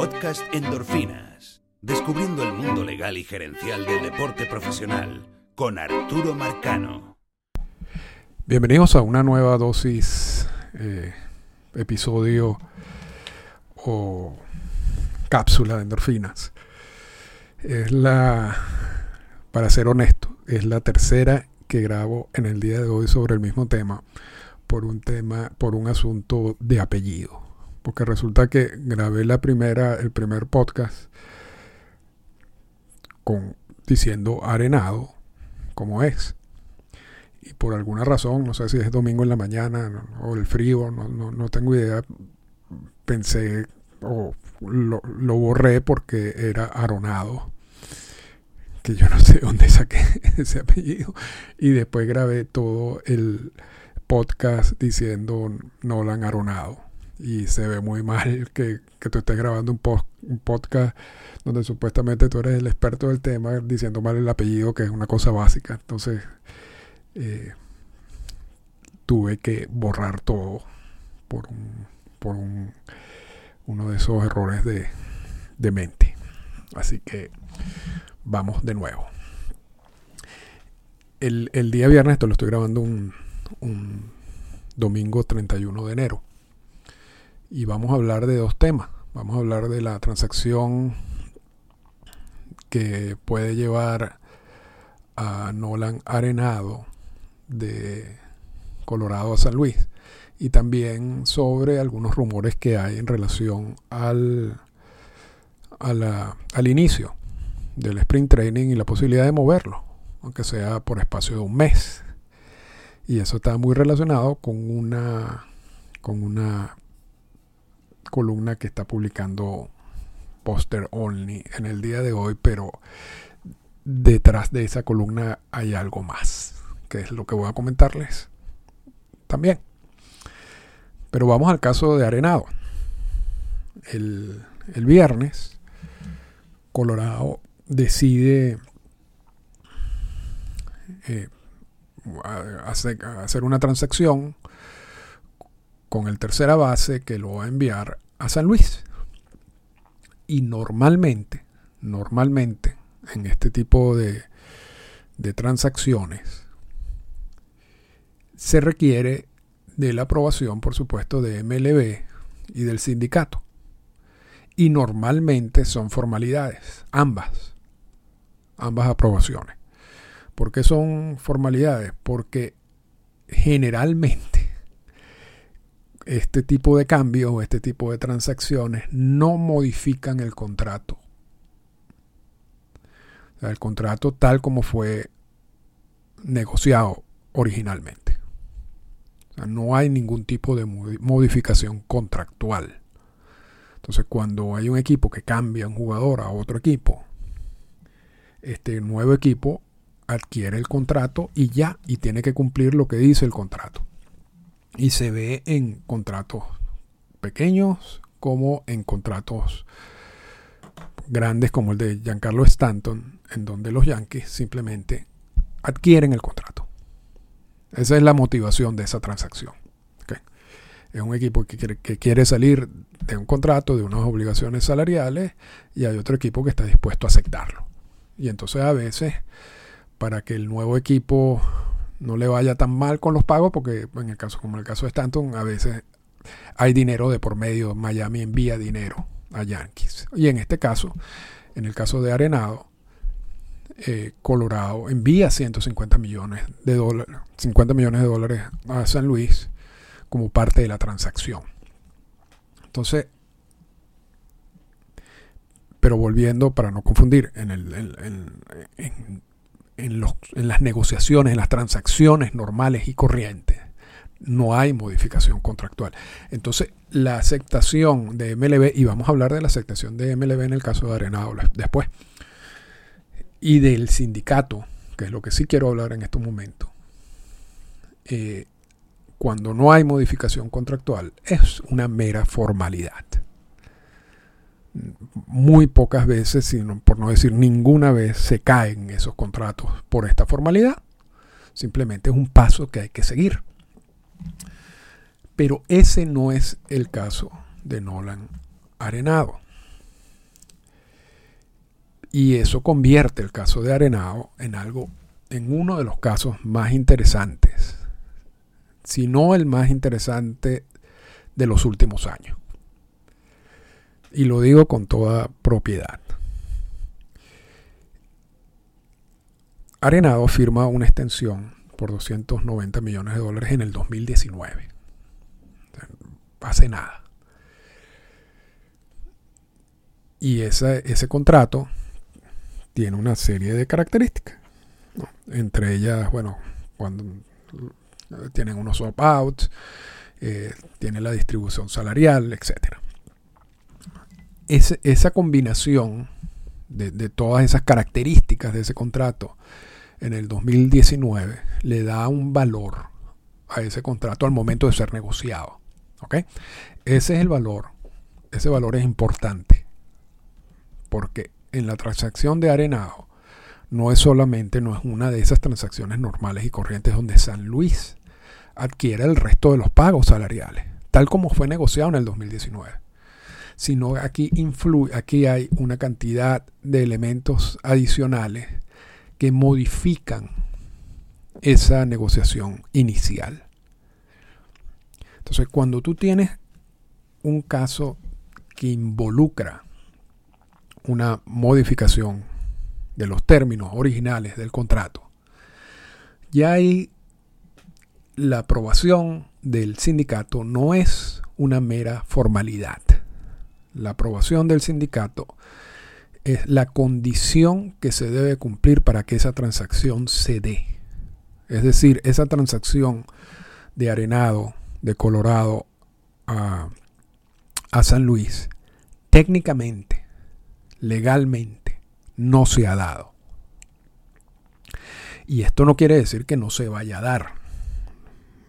Podcast Endorfinas. Descubriendo el mundo legal y gerencial del deporte profesional con Arturo Marcano. Bienvenidos a una nueva dosis, eh, episodio o cápsula de endorfinas. Es la, para ser honesto, es la tercera que grabo en el día de hoy sobre el mismo tema por un tema, por un asunto de apellido. Porque resulta que grabé la primera, el primer podcast con diciendo arenado como es. Y por alguna razón, no sé si es domingo en la mañana o el frío, no, no, tengo idea, pensé o lo, lo borré porque era aronado que yo no sé dónde saqué ese apellido. Y después grabé todo el podcast diciendo Nolan Aronado. Y se ve muy mal que, tú estés grabando un, un, podcast donde supuestamente tú eres el experto del tema diciendo mal el apellido, que es una cosa básica. Entonces, eh, tuve que borrar todo por un, por un, uno de esos errores de, de mente. Así que vamos de nuevo. El, día viernes, esto lo estoy grabando un, un domingo 31 de enero. Y vamos a hablar de dos temas. Vamos a hablar de la transacción que puede llevar a Nolan Arenado de Colorado a San Luis. Y también sobre algunos rumores que hay en relación al, al inicio del sprint training y la posibilidad de moverlo, aunque sea por espacio de un mes. Y eso está muy relacionado con una, con una columna que está publicando Poster Only en el día de hoy, pero detrás de esa columna hay algo más, que es lo que voy a comentarles también. Pero vamos al caso de Arenado. El, el viernes, Colorado decide eh, hacer, una transacción con el tercera base que lo va a enviar a San Luis. Y normalmente, normalmente, en este tipo de, de transacciones, se requiere de la aprobación, por supuesto, de MLB y del sindicato. Y normalmente son formalidades, ambas ambas aprobaciones. ¿Por qué son formalidades? Porque generalmente este tipo de cambios este tipo de transacciones no modifican el contrato. el contrato tal como fue negociado originalmente. no hay ningún tipo de modificación contractual. Entonces, cuando hay un equipo que cambia un jugador a otro equipo, este nuevo equipo adquiere el contrato y ya, y tiene que cumplir lo que dice el contrato. Y se ve en contratos pequeños como en contratos grandes como el de Giancarlo Stanton, en donde los Yankees simplemente adquieren el contrato. Esa es la motivación de esa transacción. Es un equipo que quiere, que quiere salir de un contrato, de unas obligaciones salariales, y hay otro equipo que está dispuesto a aceptarlo. Y entonces a veces, para que el nuevo equipo no le vaya tan mal con los pagos, porque en el caso, como en el caso de Stanton, a veces hay dinero de por medio, Miami envía dinero a Yankees. Y en este caso, en el caso de Arenado, eh, Colorado envía 150 millones de dólares, 50 millones de dólares a San Luis como parte de la transacción. Entonces, pero volviendo, para no confundir, en, en, las negociaciones, en las transacciones normales y corrientes, no hay modificación contractual. Entonces, la aceptación de MLB, y vamos a hablar de la aceptación de MLB en el caso de Arenado después, y del sindicato, que es lo que sí quiero hablar en estos momentos, eh, cuando no hay modificación contractual, es una mera formalidad muy pocas veces, sino por no decir ninguna vez, se caen esos contratos por esta formalidad. Simplemente es un paso que hay que seguir. Pero ese no es el caso de Nolan Arenado. Y eso convierte el caso de Arenado en algo, en uno de los casos más interesantes, si no el más interesante de los últimos años. Y lo digo con toda propiedad. Arenado firma una extensión por 290 millones de dólares en el 2019. hace nada. Y ese, contrato tiene una serie de características. Entre ellas, bueno, cuando tienen unos opt-outs, eh, tiene la distribución salarial, esa combinación de, todas esas características de ese contrato en el 2019 le da un valor a ese contrato al momento de ser negociado. Ese es el valor. Ese valor es importante. Porque en la transacción de Arenado no es solamente, no es una de esas transacciones normales y corrientes donde San Luis adquiere el resto de los pagos salariales, tal como fue negociado en el 2019. Sino aquí influye, aquí hay una cantidad de elementos adicionales que modifican esa negociación inicial. Entonces, cuando tú tienes un caso que involucra una modificación de los términos originales del contrato, ya hay la aprobación del sindicato no es una mera formalidad. La aprobación del sindicato es la condición que se debe cumplir para que esa transacción se dé. Es decir, esa transacción de Arenado, de Colorado a, a San Luis, técnicamente, legalmente, no se ha dado. Y esto no quiere decir que no se vaya a dar.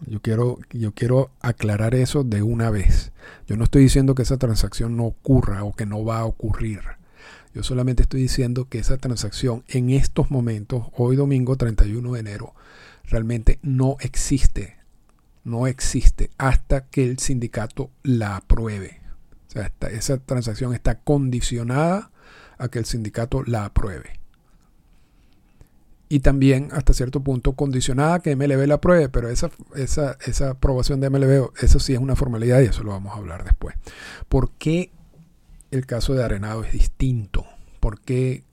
Yo quiero, yo quiero aclarar eso de una vez. Yo no estoy diciendo que esa transacción no ocurra o que no va a ocurrir. Yo solamente estoy diciendo que esa transacción en estos momentos, hoy domingo 31 de enero, realmente no existe. No existe hasta que el sindicato la apruebe. O sea, esa transacción está condicionada a que el sindicato la apruebe. Y también hasta cierto punto condicionada que MLB la apruebe, pero esa, esa, esa aprobación de MLB, eso sí es una formalidad y eso lo vamos a hablar después. ¿Por qué el caso de Arenado es distinto? ¿Por qué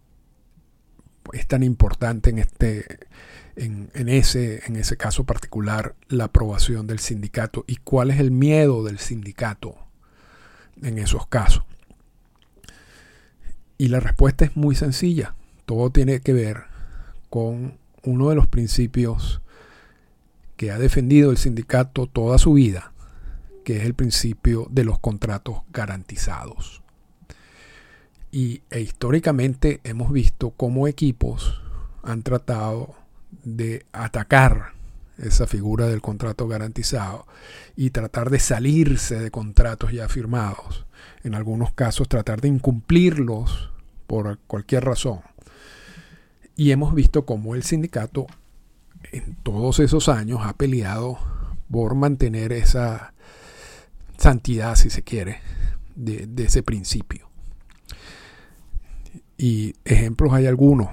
es tan importante en, este, en, ese, en ese caso particular la aprobación del sindicato? ¿Y cuál es el miedo del sindicato en esos casos? Y la respuesta es muy sencilla. Todo tiene que ver con uno de los principios que ha defendido el sindicato toda su vida, que es el principio de los contratos garantizados. Y e históricamente hemos visto cómo equipos han tratado de atacar esa figura del contrato garantizado y tratar de salirse de contratos ya firmados. En algunos casos tratar de incumplirlos por cualquier razón. Y hemos visto cómo el sindicato en todos esos años ha peleado por mantener esa santidad, si se quiere, de, ese principio. Y ejemplos hay algunos.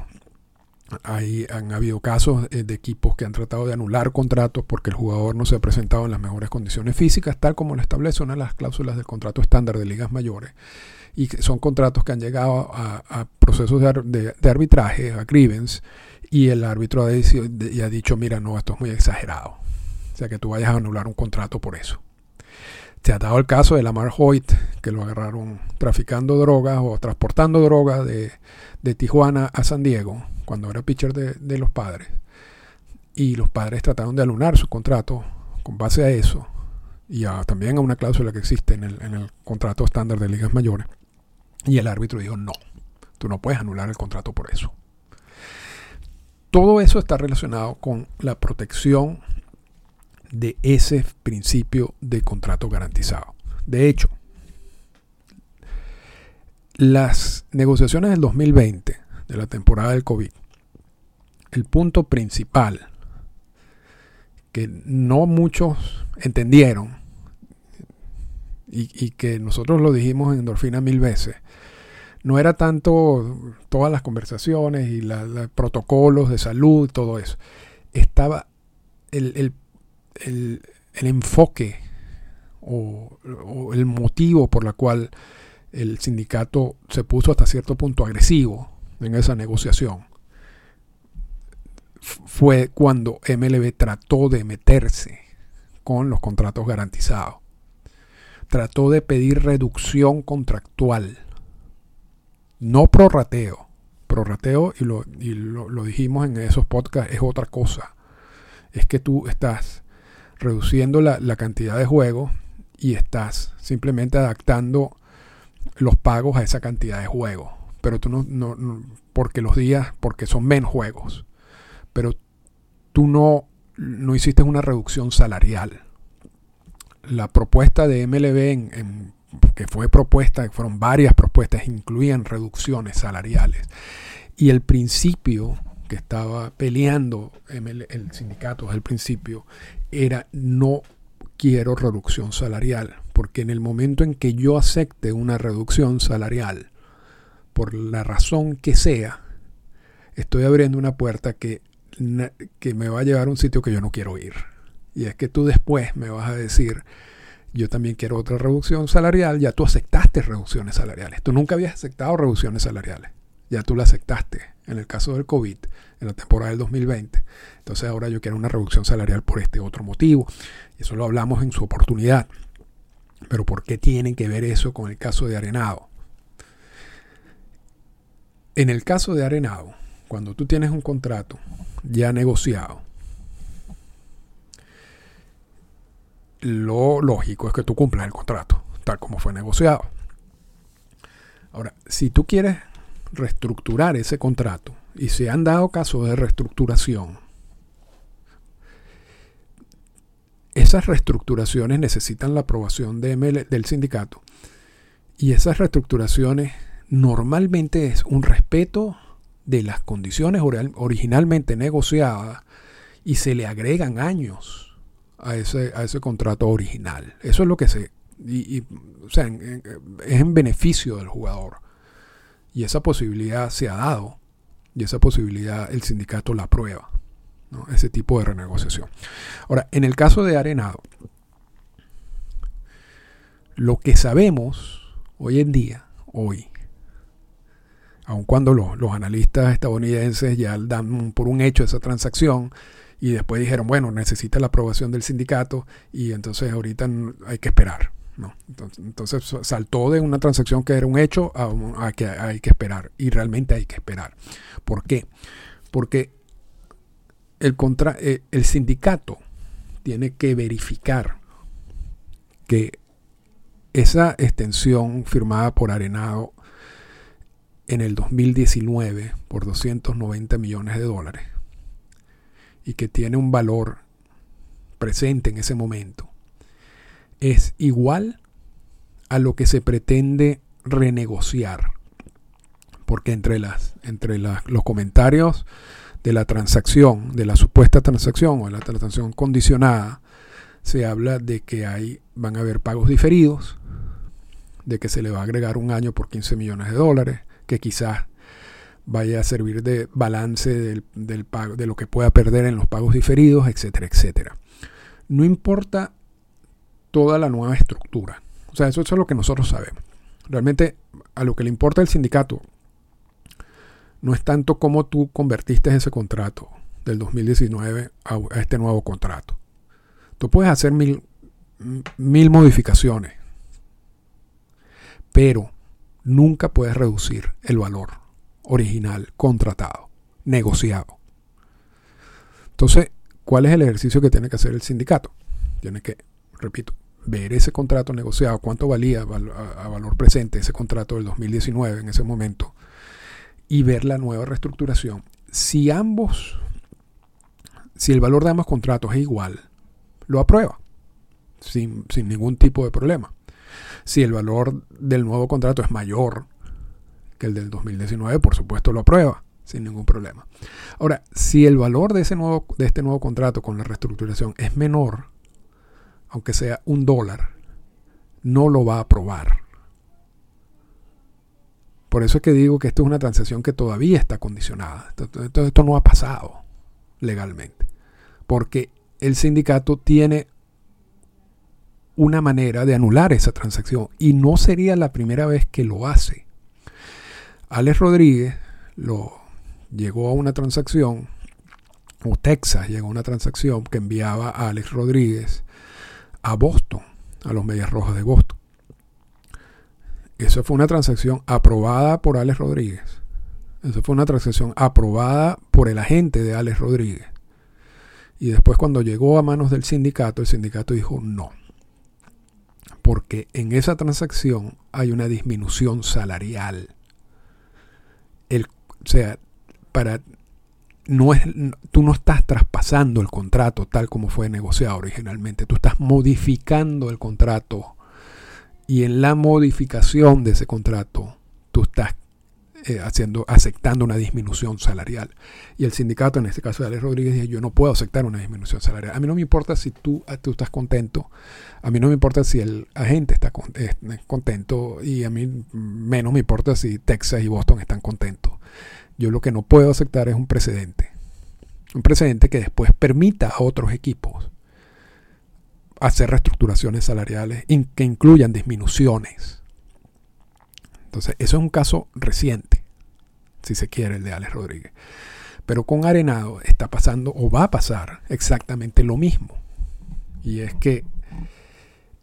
Hay, han habido casos eh, de equipos que han tratado de anular contratos porque el jugador no se ha presentado en las mejores condiciones físicas, tal como lo establece una de las cláusulas del contrato estándar de ligas mayores. Y son contratos que han llegado a, procesos de, arbitraje, a grievance, y el árbitro ha, ha dicho, mira, no, esto es muy exagerado. O sea, que tú vayas a anular un contrato por eso. Se ha dado el caso de Lamar Hoyt, que lo agarraron traficando drogas o transportando drogas de, Tijuana a San Diego, cuando era pitcher de, los padres. Y los padres trataron de alunar su contrato con base a eso. Y también a una cláusula que existe en el contrato estándar de ligas mayores. Y el árbitro dijo, no, tú no puedes anular el contrato por eso. Todo eso está relacionado con la protección de ese principio de contrato garantizado. De hecho, las negociaciones del 2020, de la temporada del COVID, el punto principal que no muchos entendieron y, que nosotros lo dijimos en Endorfina mil veces, no era tanto todas las conversaciones y los protocolos de salud, todo eso. Estaba el, enfoque o, el motivo por la cual el sindicato se puso hasta cierto punto agresivo en esa negociación fue cuando MLB trató de meterse con los contratos garantizados. Trató de pedir reducción contractual no prorrateo. Prorrateo, y, lo, y lo, dijimos en esos podcasts, es otra cosa. Es que tú estás reduciendo la, cantidad de juegos y estás simplemente adaptando los pagos a esa cantidad de juegos. Pero tú no, no, porque los días, porque son menos juegos. Pero tú no, no hiciste una reducción salarial. La propuesta de MLB en que fue propuesta, fueron varias propuestas, incluían reducciones salariales. Y el principio que estaba peleando el, el sindicato el principio era no quiero reducción salarial, porque en el momento en que yo acepte una reducción salarial, por la razón que sea, estoy abriendo una puerta que, que me va a llevar a un sitio que yo no quiero ir. Y es que tú después me vas a decir, yo también quiero otra reducción salarial, ya tú aceptaste reducciones salariales. Tú nunca habías aceptado reducciones salariales. Ya tú la aceptaste en el caso del COVID, en la temporada del 2020. Entonces ahora yo quiero una reducción salarial por este otro motivo. Y eso lo hablamos en su oportunidad. Pero ¿por qué tiene que ver eso con el caso de Arenado? En el caso de Arenado, cuando tú tienes un contrato ya negociado, lo lógico es que tú cumplas el contrato, tal como fue negociado. Ahora, si tú quieres reestructurar ese contrato y se han dado casos de reestructuración, esas reestructuraciones necesitan la aprobación de del sindicato y esas reestructuraciones normalmente es un respeto de las condiciones originalmente negociadas y se le agregan años a ese, a ese contrato original. Eso es lo que se... Y, o sea, es en beneficio del jugador. Y esa posibilidad se ha dado. Y esa posibilidad el sindicato la aprueba. Ese tipo de renegociación. Ahora, en el caso de Arenado, lo que sabemos hoy en día, hoy, aun cuando los, los analistas estadounidenses ya dan por un hecho esa transacción, y después dijeron, bueno, necesita la aprobación del sindicato y entonces ahorita hay que esperar. ¿No? Entonces, saltó de una transacción que era un hecho a, que hay que esperar y realmente hay que esperar. ¿Por qué? Porque el, contra, eh, el sindicato tiene que verificar que esa extensión firmada por Arenado en el 2019 por 290 millones de dólares y que tiene un valor presente en ese momento, es igual a lo que se pretende renegociar. Porque entre, las, entre los comentarios de la transacción, de la supuesta transacción o de la transacción condicionada, se habla de que hay, van a haber pagos diferidos, de que se le va a agregar un año por 15 millones de dólares, que quizás vaya a servir de balance del, pago, de lo que pueda perder en los pagos diferidos, etcétera, etcétera. No importa toda la nueva estructura. O sea, eso, es lo que nosotros sabemos. Realmente a lo que le importa el sindicato no es tanto cómo tú convertiste ese contrato del 2019 a, a este nuevo contrato. Tú puedes hacer mil, mil modificaciones, pero nunca puedes reducir el valor original, contratado, negociado. Entonces, ¿cuál es el ejercicio que tiene que hacer el sindicato? Tiene que, repito, ver ese contrato negociado, cuánto valía a valor presente ese contrato del 2019 en ese momento, y ver la nueva reestructuración. Si ambos, si el valor de ambos contratos es igual, lo aprueba, sin, sin ningún tipo de problema. Si el valor del nuevo contrato es mayor que el del 2019, por supuesto, lo aprueba sin ningún problema. Ahora, si el valor de, ese nuevo, de este nuevo contrato con la reestructuración es menor, aunque sea un dólar, no lo va a aprobar. Por eso es que digo que esto es una transacción que todavía está condicionada. Entonces, esto no ha pasado legalmente. Porque el sindicato tiene una manera de anular esa transacción y no sería la primera vez que lo hace. Alex Rodríguez lo llegó a una transacción, o Texas llegó a una transacción que enviaba a Alex Rodríguez a Boston, a los Medias Rojas de Boston. Eso fue una transacción aprobada por Alex Rodríguez. Eso fue una transacción aprobada por el agente de Alex Rodríguez. Y después cuando llegó a manos del sindicato, el sindicato dijo no. Porque en esa transacción hay una disminución salarial. El, o sea, para no es, tú no estás traspasando el contrato tal como fue negociado originalmente, tú estás modificando el contrato y en la modificación de ese contrato tú estás eh, haciendo, aceptando una disminución salarial. Y el sindicato, en este caso de Alex Rodríguez, dice, yo no puedo aceptar una disminución salarial. A mí no me importa si tú, ah, tú estás contento, a mí no me importa si el agente está contento y a mí menos me importa si Texas y Boston están contentos. Yo lo que no puedo aceptar es un precedente. Un precedente que después permita a otros equipos hacer reestructuraciones salariales que incluyan disminuciones. Entonces, eso es un caso reciente, si se quiere, el de Alex Rodríguez. Pero con Arenado está pasando o va a pasar exactamente lo mismo. Y es que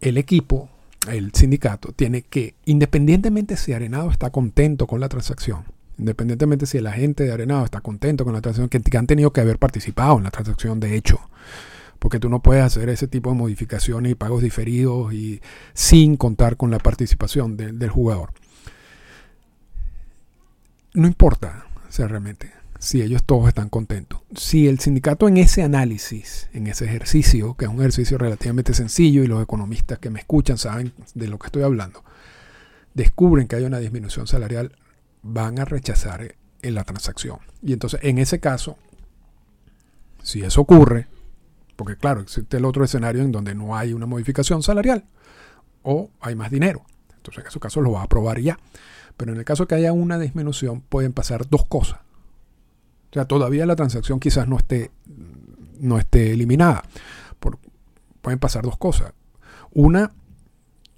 el equipo, el sindicato, tiene que, independientemente si Arenado está contento con la transacción, independientemente si el agente de Arenado está contento con la transacción, que, han tenido que haber participado en la transacción de hecho, porque tú no puedes hacer ese tipo de modificaciones y pagos diferidos y sin contar con la participación del jugador. No importa, realmente, si ellos todos están contentos. Si el sindicato en ese análisis, en ese ejercicio, que es un ejercicio relativamente sencillo y los economistas que me escuchan saben de lo que estoy hablando, descubren que hay una disminución salarial, van a rechazar en la transacción. Y entonces, en ese caso, si eso ocurre, porque claro, existe el otro escenario en donde no hay una modificación salarial o hay más dinero. Entonces, en ese caso lo va a aprobar ya. Pero en el caso que haya una disminución, pueden pasar dos cosas. O sea, todavía la transacción quizás no esté, no esté eliminada. pueden pasar dos cosas. Una,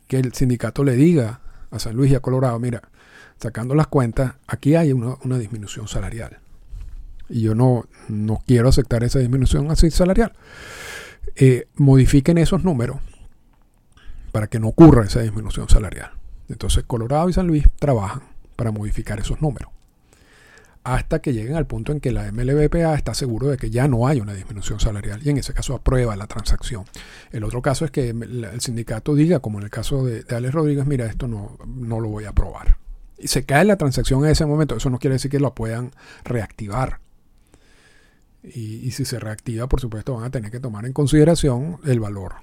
que el sindicato le diga a San Luis y a Colorado, mira, sacando las cuentas, aquí hay una, disminución salarial. Y yo no, no, quiero aceptar esa disminución así salarial. Eh, modifiquen esos números para que no ocurra esa disminución salarial. Entonces Colorado y San Luis trabajan para modificar esos números. Hasta que lleguen al punto en que la MLBPA está seguro de que ya no hay una disminución salarial y en ese caso aprueba la transacción. El otro caso es que el sindicato diga, como en el caso de, Alex Rodríguez, mira, esto no, no lo voy a aprobar y se cae la transacción en ese momento, eso no quiere decir que lo puedan reactivar. Y, si se reactiva, por supuesto, van a tener que tomar en consideración el valor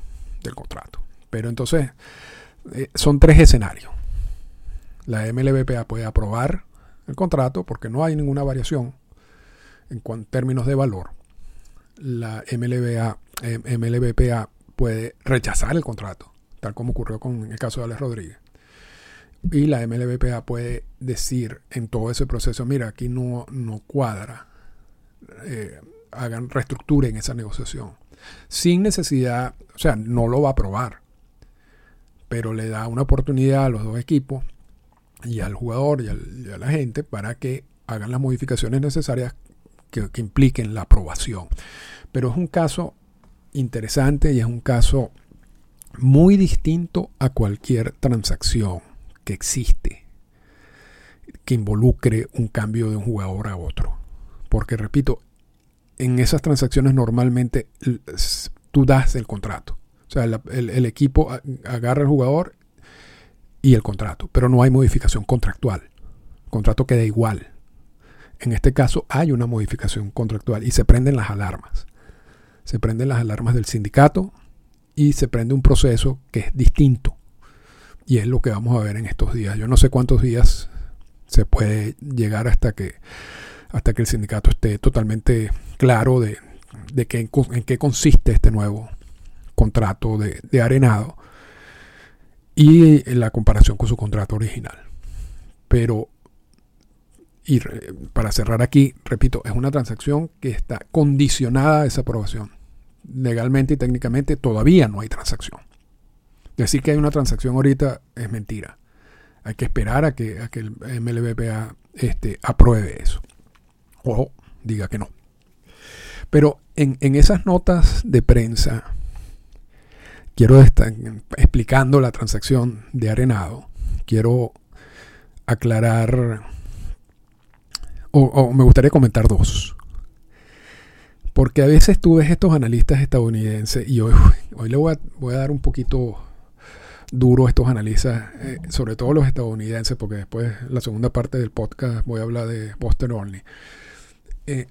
del contrato. Pero entonces, eh, son tres escenarios. La MLBPA puede aprobar el contrato porque no hay ninguna variación en términos de valor. La MLBA, eh, MLBPA puede rechazar el contrato, tal como ocurrió con el caso de Alex Rodríguez. Y la MLBPA puede decir en todo ese proceso, mira, aquí no, no cuadra, eh, hagan en esa negociación. Sin necesidad, o sea, no lo va a aprobar, pero le da una oportunidad a los dos equipos y al jugador y, a la gente para que hagan las modificaciones necesarias que impliquen la aprobación. Pero es un caso interesante y es un caso muy distinto a cualquier transacción que existe que involucre un cambio de un jugador a otro. Porque, repito, en esas transacciones normalmente tú das el contrato. O sea, el, equipo agarra el jugador y el contrato, pero no hay modificación contractual. El contrato queda igual. En este caso hay una modificación contractual y se prenden las alarmas. Se prenden las alarmas del sindicato y se prende un proceso que es distinto y es lo que vamos a ver en estos días. Yo no sé cuántos días se puede llegar hasta que, hasta que el sindicato esté totalmente claro de, de en, qué consiste este nuevo contrato de, de arenado y en la comparación con su contrato original. Pero y para cerrar aquí, repito, es una transacción que está condicionada a esa aprobación. Legalmente y técnicamente todavía no hay transacción. Decir que hay una transacción ahorita es mentira. Hay que esperar a que, a que el MLBPA este, apruebe eso. O diga que no. Pero en, en esas notas de prensa, quiero estar explicando la transacción de Arenado, quiero aclarar, o, me gustaría comentar dos. Porque a veces tú ves estos analistas estadounidenses, y hoy, hoy le voy a, voy a dar un poquito duro estos analistas, eh, sobre todo los estadounidenses, porque después la segunda parte del podcast voy a hablar de Boston Only. Eh,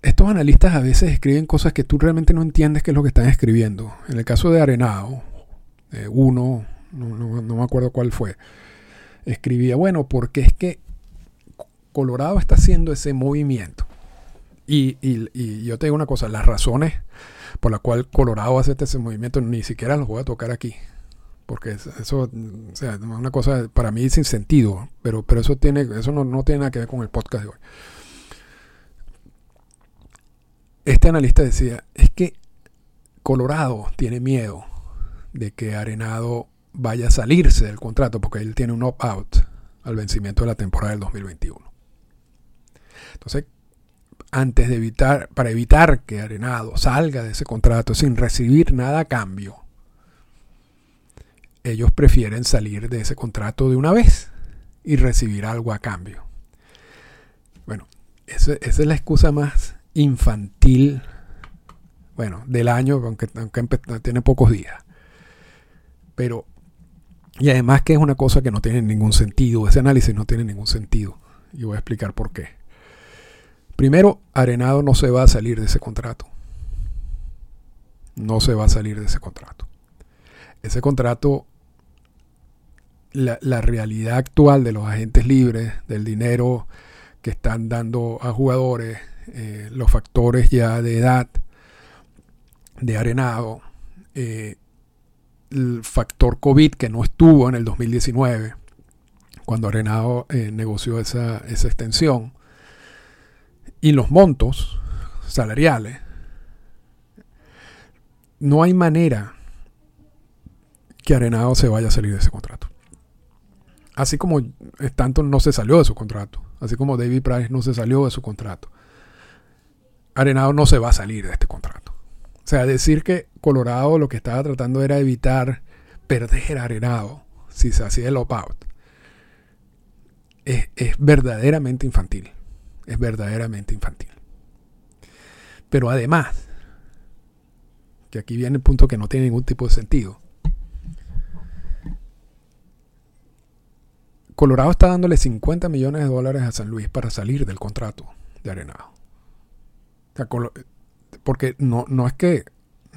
estos analistas a veces escriben cosas que tú realmente no entiendes qué es lo que están escribiendo. En el caso de Arenado, eh, uno, no, me acuerdo cuál fue, escribía, bueno, porque es que Colorado está haciendo ese movimiento. Y, yo te digo una cosa, las razones por las cuales Colorado hace ese movimiento ni siquiera los voy a tocar aquí. Porque eso, o sea, una cosa para mí sin sentido, pero, pero eso, tiene, eso no, no tiene nada que ver con el podcast de hoy este analista decía, es que Colorado tiene miedo de que Arenado vaya a salirse del contrato porque él tiene un opt-out al vencimiento de la temporada del 2021. Entonces, antes de evitar, para evitar que Arenado salga de ese contrato sin recibir nada a cambio, ellos prefieren salir de ese contrato de una vez y recibir algo a cambio. Bueno, esa es la excusa más infantil, bueno, del año, aunque, tiene pocos días. Pero, y además que es una cosa que no tiene ningún sentido, ese análisis no tiene ningún sentido. Y voy a explicar por qué. Primero, Arenado no se va a salir de ese contrato. No se va a salir de ese contrato. Ese contrato, la, realidad actual de los agentes libres, del dinero que están dando a jugadores, eh, los factores ya de edad, de arenado, eh, el factor COVID que no estuvo en el 2019, cuando Arenado eh, negoció esa, esa extensión, y los montos salariales, no hay manera que Arenado se vaya a salir de ese contrato. Así como Stanton no se salió de su contrato, así como David Price no se salió de su contrato. Arenado no se va a salir de este contrato. O sea, decir que Colorado lo que estaba tratando era evitar perder a Arenado si se hacía el opt-out es, es verdaderamente infantil. Es verdaderamente infantil. Pero además, que aquí viene el punto que no tiene ningún tipo de sentido. Colorado está dándole 50 millones de dólares a San Luis para salir del contrato de Arenado porque no, no es que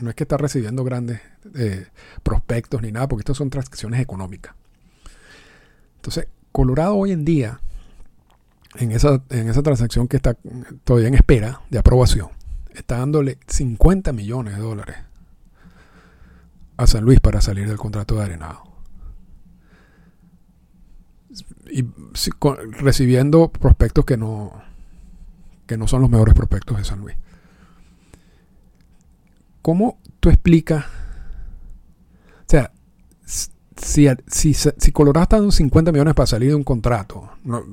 no es que está recibiendo grandes eh, prospectos ni nada, porque estas son transacciones económicas. Entonces, Colorado hoy en día, en esa, en esa transacción que está todavía en espera de aprobación, está dándole 50 millones de dólares a San Luis para salir del contrato de Arenado. Y recibiendo prospectos que no, que no son los mejores prospectos de San Luis. ¿Cómo tú explicas? O sea, si, si, si Colorado está dando 50 millones para salir de un contrato, no,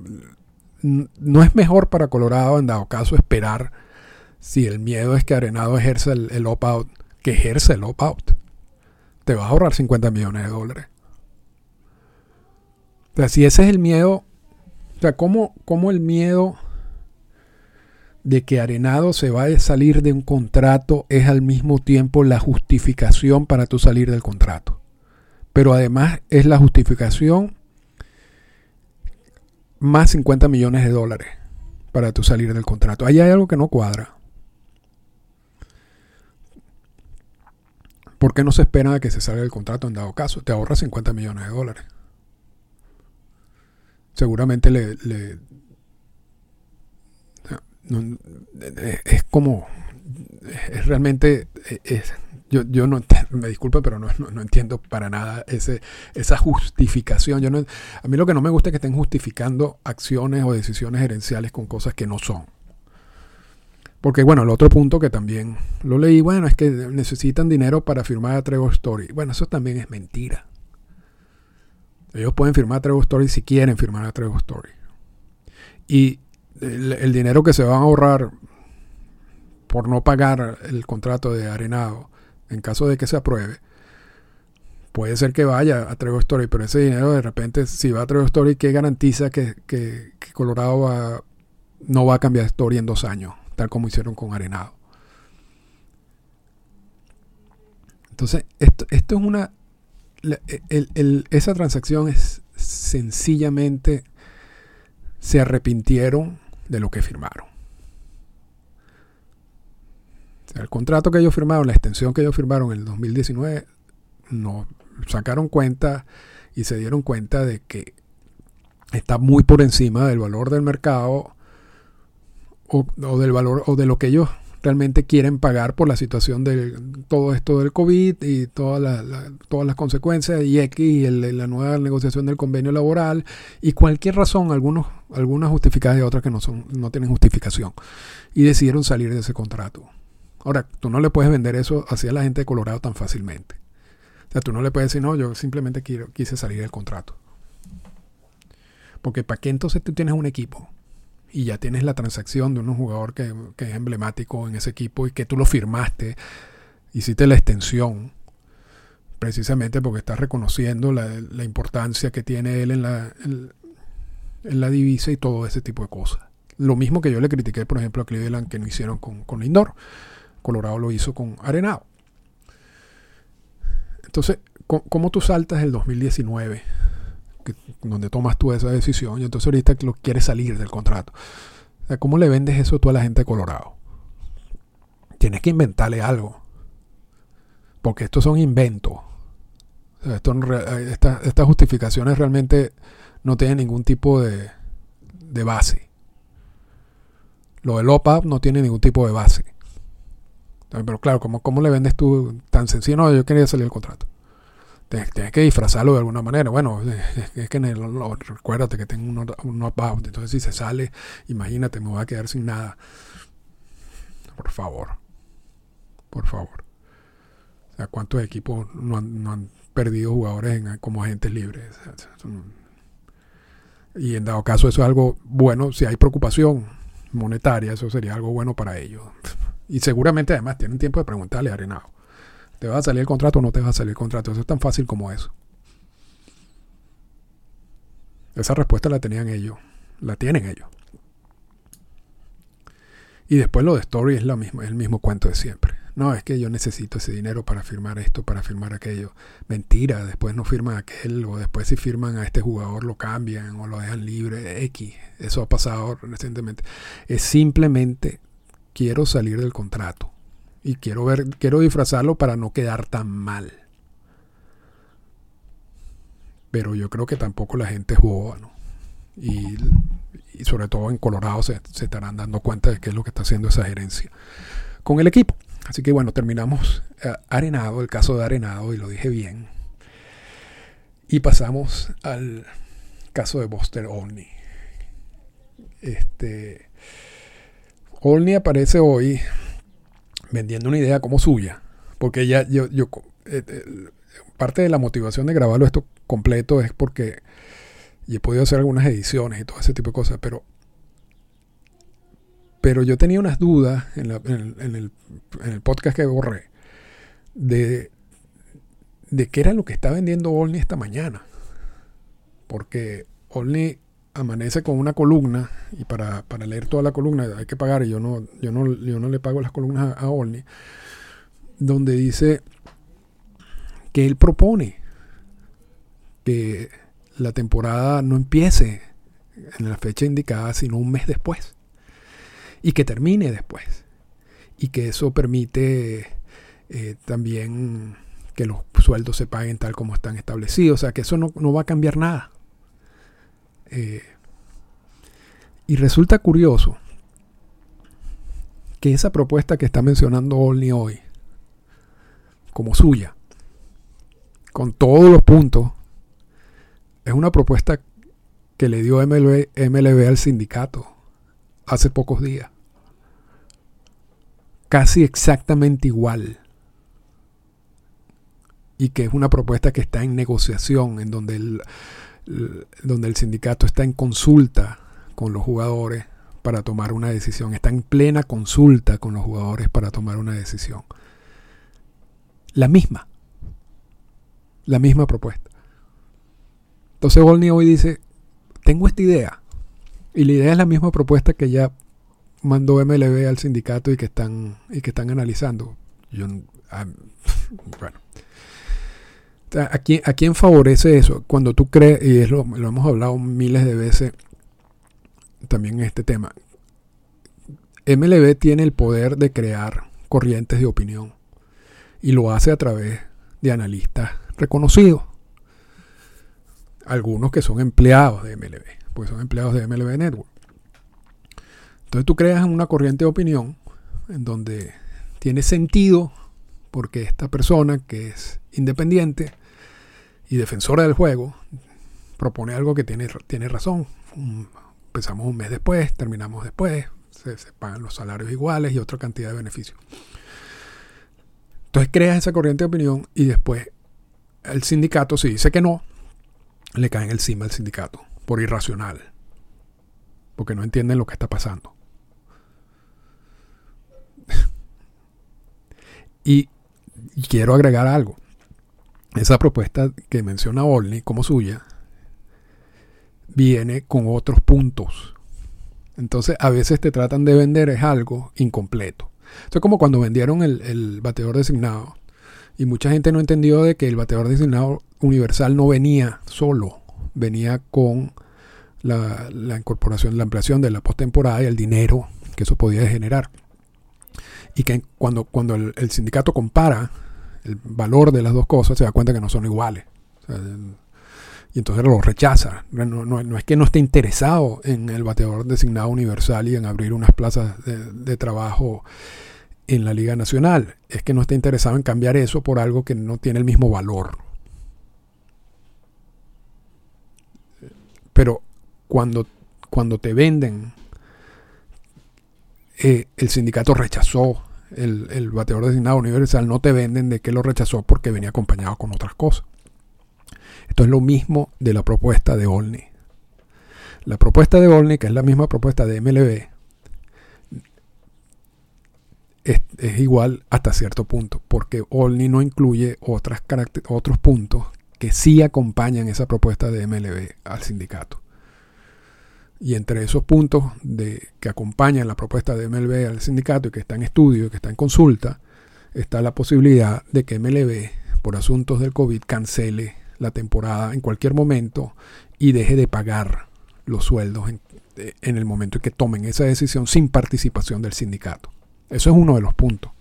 no, es mejor para Colorado, en dado caso, esperar si el miedo es que Arenado ejerza el, el opt-out, que ejerce el opt-out. Te vas a ahorrar 50 millones de dólares. O sea, si ese es el miedo, o sea, ¿cómo, cómo el miedo de que Arenado se va a salir de un contrato es al mismo tiempo la justificación para tu salir del contrato. Pero además es la justificación más 50 millones de dólares para tu salir del contrato. Ahí hay algo que no cuadra. ¿Por qué no se espera a que se salga del contrato en dado caso? Te ahorra 50 millones de dólares. Seguramente le es como, es realmente, es, yo, yo no, me disculpe, pero no, no, entiendo para nada ese, esa justificación. Yo no, a mí lo que no me gusta es que estén justificando acciones o decisiones gerenciales con cosas que no son. Porque bueno, el otro punto que también lo leí, bueno, es que necesitan dinero para firmar a Trevor Story. Bueno, eso también es mentira. Ellos pueden firmar a Trevor Story si quieren firmar a Trevor Story. Y el, dinero que se van a ahorrar por no pagar el contrato de Arenado en caso de que se apruebe, puede ser que vaya a Trevor Story, pero ese dinero de repente, si va a Trevor Story, ¿qué garantiza que, Colorado no va a cambiar Story en dos años, tal como hicieron con Arenado? Entonces, esto, esto es una... esa transacción es sencillamente... Se arrepintieron de lo que firmaron. El contrato que ellos firmaron, la extensión que ellos firmaron en el 2019, no sacaron cuenta y se dieron cuenta de que está muy por encima del valor del mercado o, del valor o de lo que ellos realmente quieren pagar por la situación de todo esto del COVID y todas las consecuencias y X y la nueva negociación del convenio laboral y cualquier razón, algunos, algunas justificadas y otras que no, son, no tienen justificación. Y decidieron salir de ese contrato. Ahora, tú no le puedes vender eso así a la gente de Colorado tan fácilmente. O sea, tú no le puedes decir, no, yo simplemente quise salir del contrato. Porque ¿para qué entonces tú tienes un equipo? Y ya tienes la transacción de un jugador que, es emblemático en ese equipo y que tú lo firmaste, hiciste la extensión, precisamente porque estás reconociendo la, importancia que tiene él en la, en, la divisa y todo ese tipo de cosas. Lo mismo que yo le critiqué, por ejemplo, a Cleveland que no hicieron con, con Lindor. Colorado lo hizo con Arenado. Entonces, ¿cómo tú saltas el 2019? Donde tomas tú esa decisión y entonces ahorita lo quieres salir del contrato. ¿Cómo le vendes eso tú a la gente de Colorado? Tienes que inventarle algo. Porque estos son inventos. estas justificaciones realmente no tienen ningún tipo de, de base. Lo del OPAP no tiene ningún tipo de base. Pero claro, ¿cómo, ¿cómo le vendes tú tan sencillo? No, yo quería salir del contrato. Tienes que disfrazarlo de alguna manera. Bueno, es que en recuérdate que tengo un, un out. Entonces, si se sale, imagínate, me voy a quedar sin nada. Por favor. Por favor. O sea, ¿cuántos equipos no han, perdido jugadores como agentes libres? Y en dado caso, eso es algo bueno. Si hay preocupación monetaria, eso sería algo bueno para ellos. Y seguramente además tienen tiempo de preguntarle a Arenado. ¿Te va a salir el contrato o no te va a salir el contrato? Eso es tan fácil como eso. Esa respuesta la tenían ellos. La tienen ellos. Y después lo de Story es lo mismo, es el mismo cuento de siempre. No, es que yo necesito ese dinero para firmar esto, para firmar aquello. Mentira, después no firman aquel, o después si firman a este jugador lo cambian o lo dejan libre. X. Eso ha pasado recientemente. Es simplemente quiero salir del contrato y quiero ver, quiero disfrazarlo para no quedar tan mal. Pero yo creo que tampoco la gente es boba, ¿no? Y, sobre todo en Colorado se, estarán dando cuenta de qué es lo que está haciendo esa gerencia con el equipo. Así que bueno, terminamos eh, Arenado, el caso de Arenado, y lo dije bien. Y pasamos al caso de Buster Olney. Este, Olney aparece hoy vendiendo una idea como suya, porque ya yo, yo eh, eh, parte de la motivación de grabarlo esto completo es porque y he podido hacer algunas ediciones y todo ese tipo de cosas, pero pero yo tenía unas dudas en, el, podcast que borré de, de qué era lo que está vendiendo Olney esta mañana. Porque Olney amanece con una columna y para, leer toda la columna hay que pagar y yo no, yo no, yo no le pago las columnas a, a Olney, donde dice que él propone que la temporada no empiece en la fecha indicada, sino un mes después. Y que termine después. Y que eso permite eh, también que los sueldos se paguen tal como están establecidos. O sea, que eso no, no va a cambiar nada. Eh, y resulta curioso que esa propuesta que está mencionando Olney hoy, como suya, con todos los puntos, es una propuesta que le dio MLB, MLB al sindicato hace pocos días. Casi exactamente igual. Y que es una propuesta que está en negociación, en donde el, donde el sindicato está en consulta con los jugadores para tomar una decisión. Está en plena consulta con los jugadores para tomar una decisión. La misma. La misma propuesta. Entonces Volney hoy dice, tengo esta idea. Y la idea es la misma propuesta que ya mandó MLB al sindicato y que están, y que están analizando. Ah, bueno. ¿A quién, ¿A quién, favorece eso? Cuando tú crees, y es lo, lo hemos hablado miles de veces también en este tema, MLB tiene el poder de crear corrientes de opinión y lo hace a través de analistas reconocidos. Algunos que son empleados de MLB, pues son empleados de MLB Network. Entonces tú creas una corriente de opinión en donde tiene sentido porque esta persona que es independiente y defensora del juego propone algo que tiene, tiene razón. Empezamos un mes después, terminamos después, se, se, pagan los salarios iguales y otra cantidad de beneficios. Entonces creas esa corriente de opinión y después el sindicato, si dice que no, le caen encima al sindicato por irracional, porque no entienden lo que está pasando. y, y quiero agregar algo esa propuesta que menciona Olney como suya viene con otros puntos. Entonces a veces te tratan de vender es algo incompleto. Es como cuando vendieron el, el bateador designado y mucha gente no entendió de que el bateador designado universal no venía solo, venía con la, la incorporación, la ampliación de la postemporada y el dinero que eso podía generar. Y que cuando, cuando el sindicato compara el valor de las dos cosas, se da cuenta que no son iguales. y entonces lo rechaza. No, es que no esté interesado en el bateador designado universal y en abrir unas plazas de, trabajo en la Liga Nacional. Es que no está interesado en cambiar eso por algo que no tiene el mismo valor. Pero cuando, cuando te venden, eh, el sindicato rechazó el, bateador designado universal, no te venden de que lo rechazó porque venía acompañado con otras cosas. Esto es lo mismo de la propuesta de Olney. La propuesta de Olney, que es la misma propuesta de MLB, es, es igual hasta cierto punto, porque Olney no incluye otras otros puntos que sí acompañan esa propuesta de MLB al sindicato. Y entre esos puntos de, que acompañan la propuesta de MLB al sindicato y que está en estudio, que está en consulta, está la posibilidad de que MLB, por asuntos del COVID, cancele la temporada en cualquier momento y deje de pagar los sueldos en, en el momento en que tomen esa decisión sin participación del sindicato. Eso es uno de los puntos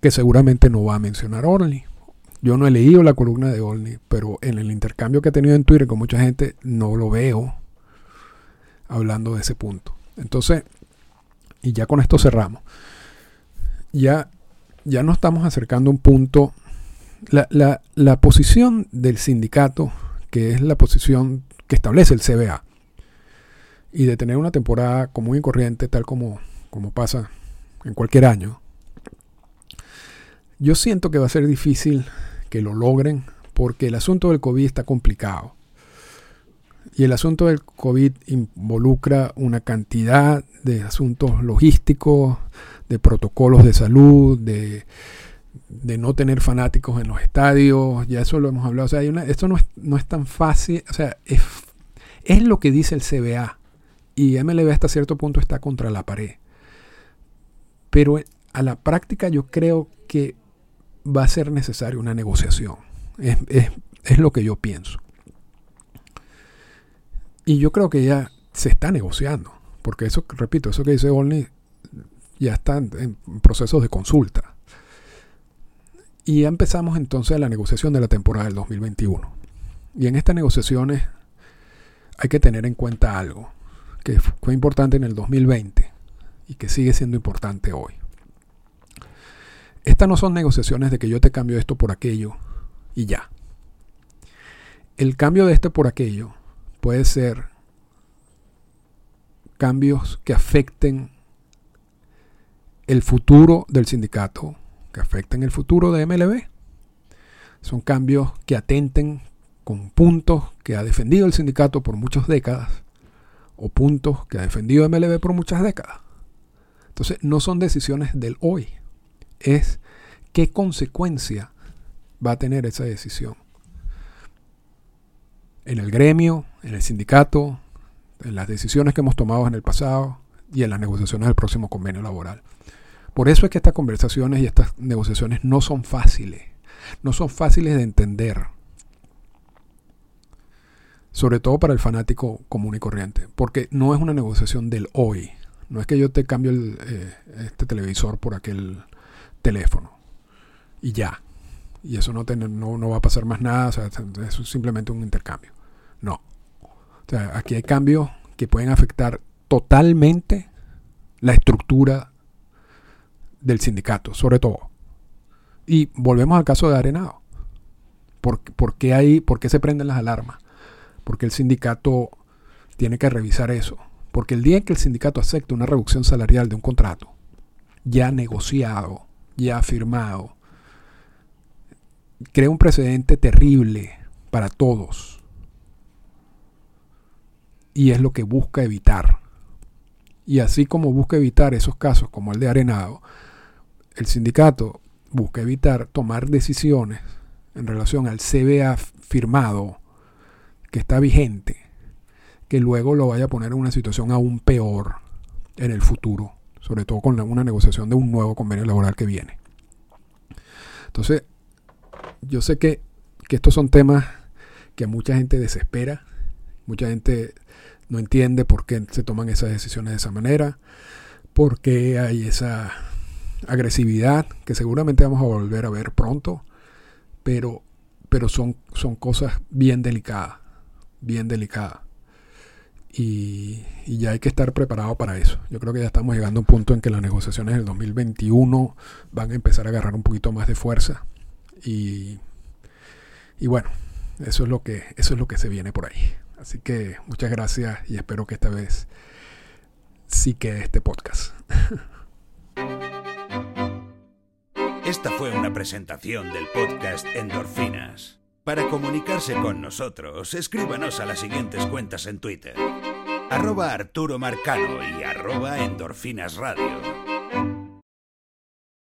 que seguramente no va a mencionar Orly. Yo no he leído la columna de Olney, pero en el intercambio que he tenido en Twitter con mucha gente no lo veo hablando de ese punto. Entonces, y ya con esto cerramos. Ya, ya nos estamos acercando a un punto. La, la, la posición del sindicato, que es la posición que establece el CBA, y de tener una temporada común y corriente, tal como, como pasa en cualquier año, yo siento que va a ser difícil que lo logren porque el asunto del COVID está complicado. Y el asunto del COVID involucra una cantidad de asuntos logísticos, de protocolos de salud, de, no tener fanáticos en los estadios, ya eso lo hemos hablado. O sea, esto no es, no es tan fácil, o sea, es, es lo que dice el CBA. Y MLB hasta cierto punto está contra la pared. Pero a la práctica yo creo que va a ser necesaria una negociación. Es, es, es lo que yo pienso. Y yo creo que ya se está negociando, porque eso, repito, eso que dice Olney ya está en procesos de consulta. Y ya empezamos entonces la negociación de la temporada del 2021. Y en estas negociaciones hay que tener en cuenta algo que fue importante en el 2020 y que sigue siendo importante hoy. Estas no son negociaciones de que yo te cambio esto por aquello y ya. El cambio de este por aquello puede ser cambios que afecten el futuro del sindicato, que afecten el futuro de MLB. Son cambios que atenten con puntos que ha defendido el sindicato por muchas décadas o puntos que ha defendido MLB por muchas décadas. Entonces no son decisiones del hoy, es qué consecuencia va a tener esa decisión. En el gremio, en el sindicato, en las decisiones que hemos tomado en el pasado y en las negociaciones del próximo convenio laboral. Por eso es que estas conversaciones y estas negociaciones no son fáciles, no son fáciles de entender, sobre todo para el fanático común y corriente, porque no es una negociación del hoy, no es que yo te cambio eh, este televisor por aquel teléfono y ya, y eso no, no, va a pasar más nada, o sea, es simplemente un intercambio. No. O sea, aquí hay cambios que pueden afectar totalmente la estructura del sindicato, sobre todo. Y volvemos al caso de Arenado. ¿Por, qué, hay, ¿Por qué se prenden las alarmas? Porque el sindicato tiene que revisar eso. Porque el día en que el sindicato acepte una reducción salarial de un contrato, ya negociado, ya firmado, crea un precedente terrible para todos. Y es lo que busca evitar. Y así como busca evitar esos casos como el de Arenado, el sindicato busca evitar tomar decisiones en relación al CBA firmado que está vigente, que luego lo vaya a poner en una situación aún peor en el futuro, sobre todo con una negociación de un nuevo convenio laboral que viene. Entonces, yo sé que, que estos son temas que mucha gente desespera, mucha gente no entiende por qué se toman esas decisiones de esa manera, por qué hay esa agresividad que seguramente vamos a volver a ver pronto, pero, pero son, son cosas bien delicadas, bien delicadas. Y, ya hay que estar preparado para eso. Yo creo que ya estamos llegando a un punto en que las negociaciones del 2021 van a empezar a agarrar un poquito más de fuerza. Y, y bueno, eso es, lo que, eso es lo que se viene por ahí. Así que muchas gracias y espero que esta vez sí quede este podcast. Esta fue una presentación del podcast Endorfinas. Para comunicarse con nosotros, escríbanos a las siguientes cuentas en Twitter. Arroba Arturo Marcano y arroba Endorfinas Radio.